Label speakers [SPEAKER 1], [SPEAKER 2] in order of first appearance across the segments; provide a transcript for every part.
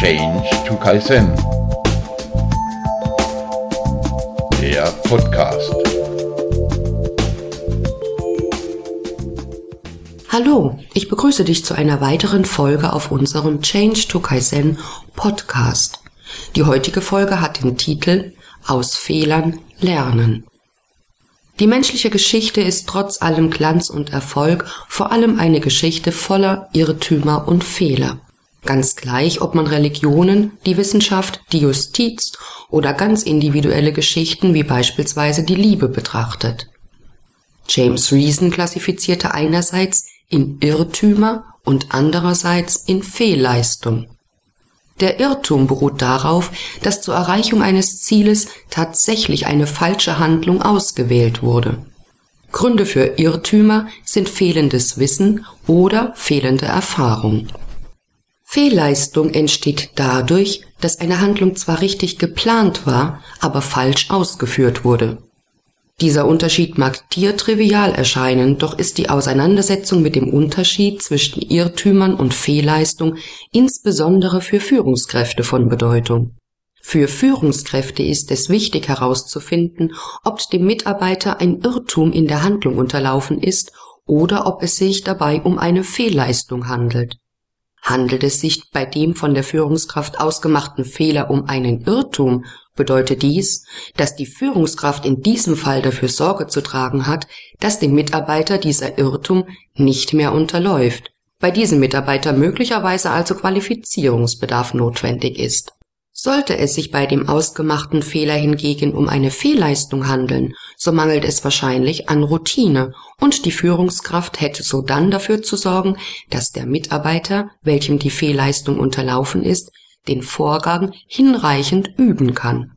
[SPEAKER 1] Change to Kaizen. Der Podcast.
[SPEAKER 2] Hallo, ich begrüße dich zu einer weiteren Folge auf unserem Change to Kaizen Podcast. Die heutige Folge hat den Titel Aus Fehlern lernen. Die menschliche Geschichte ist trotz allem Glanz und Erfolg vor allem eine Geschichte voller Irrtümer und Fehler. Ganz gleich, ob man Religionen, die Wissenschaft, die Justiz oder ganz individuelle Geschichten wie beispielsweise die Liebe betrachtet. James Reason klassifizierte einerseits in Irrtümer und andererseits in Fehlleistung. Der Irrtum beruht darauf, dass zur Erreichung eines Zieles tatsächlich eine falsche Handlung ausgewählt wurde. Gründe für Irrtümer sind fehlendes Wissen oder fehlende Erfahrung. Fehlleistung entsteht dadurch, dass eine Handlung zwar richtig geplant war, aber falsch ausgeführt wurde. Dieser Unterschied mag dir trivial erscheinen, doch ist die Auseinandersetzung mit dem Unterschied zwischen Irrtümern und Fehlleistung insbesondere für Führungskräfte von Bedeutung. Für Führungskräfte ist es wichtig herauszufinden, ob dem Mitarbeiter ein Irrtum in der Handlung unterlaufen ist oder ob es sich dabei um eine Fehlleistung handelt. Handelt es sich bei dem von der Führungskraft ausgemachten Fehler um einen Irrtum, bedeutet dies, dass die Führungskraft in diesem Fall dafür Sorge zu tragen hat, dass dem Mitarbeiter dieser Irrtum nicht mehr unterläuft, bei diesem Mitarbeiter möglicherweise also Qualifizierungsbedarf notwendig ist. Sollte es sich bei dem ausgemachten Fehler hingegen um eine Fehlleistung handeln, so mangelt es wahrscheinlich an Routine und die Führungskraft hätte so dann dafür zu sorgen, dass der Mitarbeiter, welchem die Fehlleistung unterlaufen ist, den Vorgang hinreichend üben kann.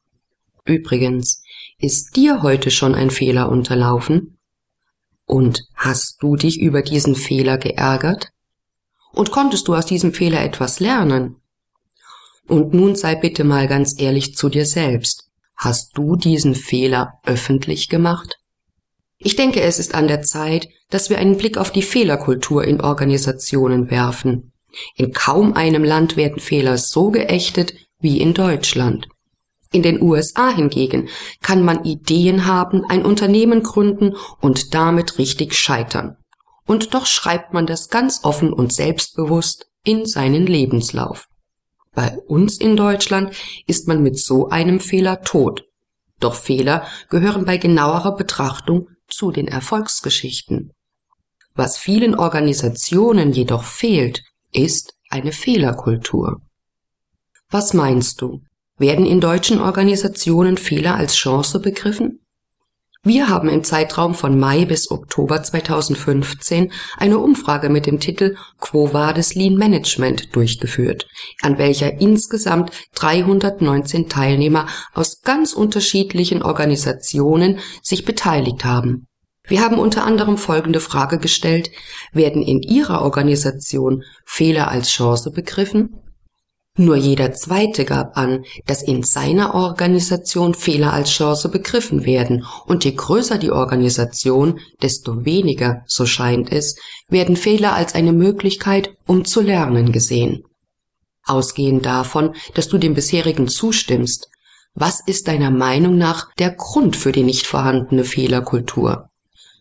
[SPEAKER 2] Übrigens, ist dir heute schon ein Fehler unterlaufen? Und hast du dich über diesen Fehler geärgert? Und konntest du aus diesem Fehler etwas lernen? Und nun sei bitte mal ganz ehrlich zu dir selbst. Hast du diesen Fehler öffentlich gemacht? Ich denke, es ist an der Zeit, dass wir einen Blick auf die Fehlerkultur in Organisationen werfen. In kaum einem Land werden Fehler so geächtet wie in Deutschland. In den USA hingegen kann man Ideen haben, ein Unternehmen gründen und damit richtig scheitern. Und doch schreibt man das ganz offen und selbstbewusst in seinen Lebenslauf. Bei uns in Deutschland ist man mit so einem Fehler tot. Doch Fehler gehören bei genauerer Betrachtung zu den Erfolgsgeschichten. Was vielen Organisationen jedoch fehlt, ist eine Fehlerkultur. Was meinst du? Werden in deutschen Organisationen Fehler als Chance begriffen? Wir haben im Zeitraum von Mai bis Oktober 2015 eine Umfrage mit dem Titel Quo Vadis Lean Management durchgeführt, an welcher insgesamt 319 Teilnehmer aus ganz unterschiedlichen Organisationen sich beteiligt haben. Wir haben unter anderem folgende Frage gestellt. Werden in Ihrer Organisation Fehler als Chance begriffen? Nur jeder Zweite gab an, dass in seiner Organisation Fehler als Chance begriffen werden, und je größer die Organisation, desto weniger, so scheint es, werden Fehler als eine Möglichkeit, um zu lernen gesehen. Ausgehend davon, dass du dem bisherigen zustimmst, was ist deiner Meinung nach der Grund für die nicht vorhandene Fehlerkultur?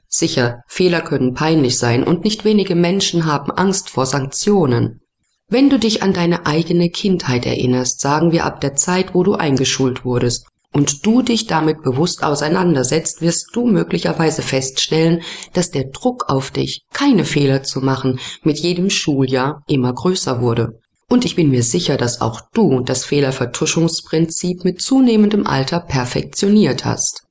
[SPEAKER 2] Sicher, Fehler können peinlich sein und nicht wenige Menschen haben Angst vor Sanktionen. Wenn du dich an deine eigene Kindheit erinnerst, sagen wir ab der Zeit, wo du eingeschult wurdest, und du dich damit bewusst auseinandersetzt, wirst du möglicherweise feststellen, dass der Druck auf dich, keine Fehler zu machen, mit jedem Schuljahr immer größer wurde. Und ich bin mir sicher, dass auch du das Fehlervertuschungsprinzip mit zunehmendem Alter perfektioniert hast.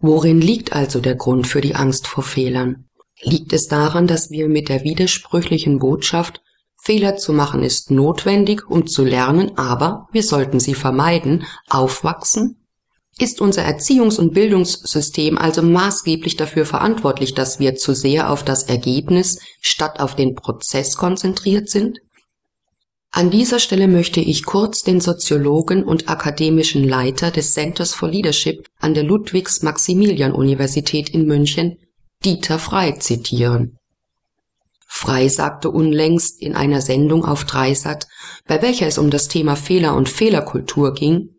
[SPEAKER 2] Worin liegt also der Grund für die Angst vor Fehlern? Liegt es daran, dass wir mit der widersprüchlichen Botschaft Fehler zu machen ist notwendig, um zu lernen, aber wir sollten sie vermeiden, aufwachsen? Ist unser Erziehungs- und Bildungssystem also maßgeblich dafür verantwortlich, dass wir zu sehr auf das Ergebnis statt auf den Prozess konzentriert sind? An dieser Stelle möchte ich kurz den Soziologen und akademischen Leiter des Centers for Leadership an der Ludwigs-Maximilian-Universität in München, Dieter Frey, zitieren. Frei sagte unlängst in einer Sendung auf Dreisat, bei welcher es um das Thema Fehler und Fehlerkultur ging,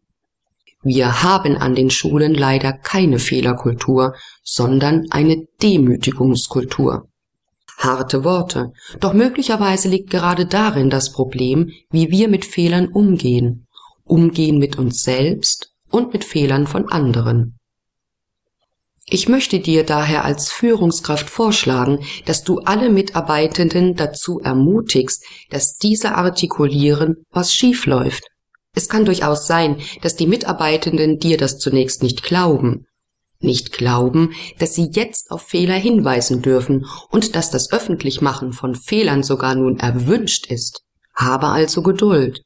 [SPEAKER 2] wir haben an den Schulen leider keine Fehlerkultur, sondern eine Demütigungskultur. Harte Worte, doch möglicherweise liegt gerade darin das Problem, wie wir mit Fehlern umgehen, umgehen mit uns selbst und mit Fehlern von anderen. Ich möchte dir daher als Führungskraft vorschlagen, dass du alle Mitarbeitenden dazu ermutigst, dass diese artikulieren, was schief läuft. Es kann durchaus sein, dass die Mitarbeitenden dir das zunächst nicht glauben. Nicht glauben, dass sie jetzt auf Fehler hinweisen dürfen und dass das Öffentlichmachen von Fehlern sogar nun erwünscht ist. Habe also Geduld.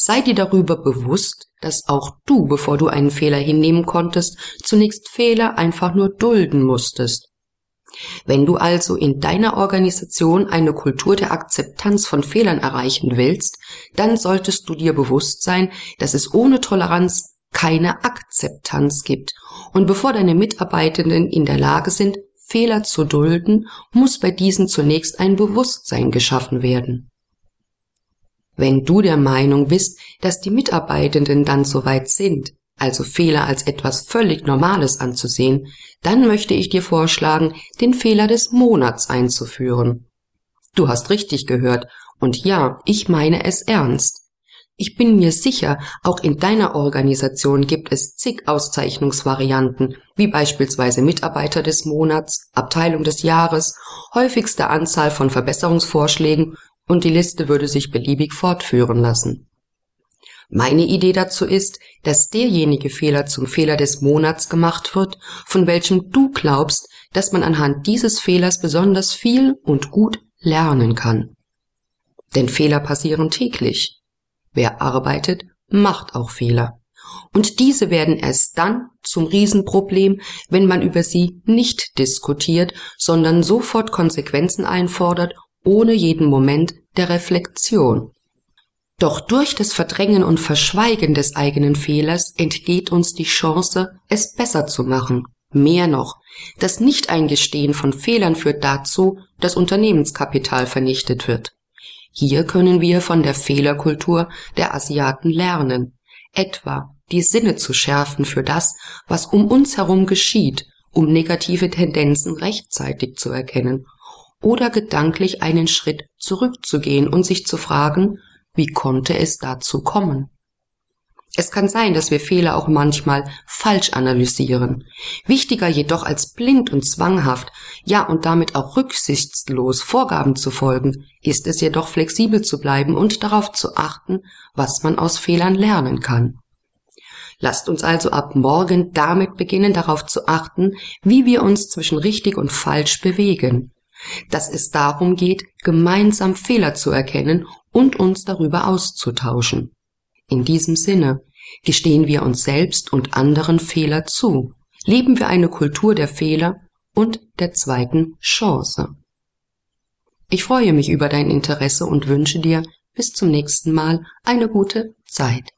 [SPEAKER 2] Sei dir darüber bewusst, dass auch du, bevor du einen Fehler hinnehmen konntest, zunächst Fehler einfach nur dulden musstest. Wenn du also in deiner Organisation eine Kultur der Akzeptanz von Fehlern erreichen willst, dann solltest du dir bewusst sein, dass es ohne Toleranz keine Akzeptanz gibt. Und bevor deine Mitarbeitenden in der Lage sind, Fehler zu dulden, muss bei diesen zunächst ein Bewusstsein geschaffen werden. Wenn du der Meinung bist, dass die Mitarbeitenden dann soweit sind, also Fehler als etwas völlig Normales anzusehen, dann möchte ich dir vorschlagen, den Fehler des Monats einzuführen. Du hast richtig gehört, und ja, ich meine es ernst. Ich bin mir sicher, auch in deiner Organisation gibt es zig Auszeichnungsvarianten, wie beispielsweise Mitarbeiter des Monats, Abteilung des Jahres, häufigste Anzahl von Verbesserungsvorschlägen und die Liste würde sich beliebig fortführen lassen. Meine Idee dazu ist, dass derjenige Fehler zum Fehler des Monats gemacht wird, von welchem du glaubst, dass man anhand dieses Fehlers besonders viel und gut lernen kann. Denn Fehler passieren täglich. Wer arbeitet, macht auch Fehler. Und diese werden erst dann zum Riesenproblem, wenn man über sie nicht diskutiert, sondern sofort Konsequenzen einfordert ohne jeden Moment der Reflexion. Doch durch das Verdrängen und Verschweigen des eigenen Fehlers entgeht uns die Chance, es besser zu machen. Mehr noch, das Nicht-Eingestehen von Fehlern führt dazu, dass Unternehmenskapital vernichtet wird. Hier können wir von der Fehlerkultur der Asiaten lernen, etwa die Sinne zu schärfen für das, was um uns herum geschieht, um negative Tendenzen rechtzeitig zu erkennen oder gedanklich einen Schritt zurückzugehen und sich zu fragen, wie konnte es dazu kommen? Es kann sein, dass wir Fehler auch manchmal falsch analysieren. Wichtiger jedoch als blind und zwanghaft, ja und damit auch rücksichtslos Vorgaben zu folgen, ist es jedoch flexibel zu bleiben und darauf zu achten, was man aus Fehlern lernen kann. Lasst uns also ab morgen damit beginnen, darauf zu achten, wie wir uns zwischen richtig und falsch bewegen dass es darum geht, gemeinsam Fehler zu erkennen und uns darüber auszutauschen. In diesem Sinne gestehen wir uns selbst und anderen Fehler zu, leben wir eine Kultur der Fehler und der zweiten Chance. Ich freue mich über dein Interesse und wünsche dir bis zum nächsten Mal eine gute Zeit.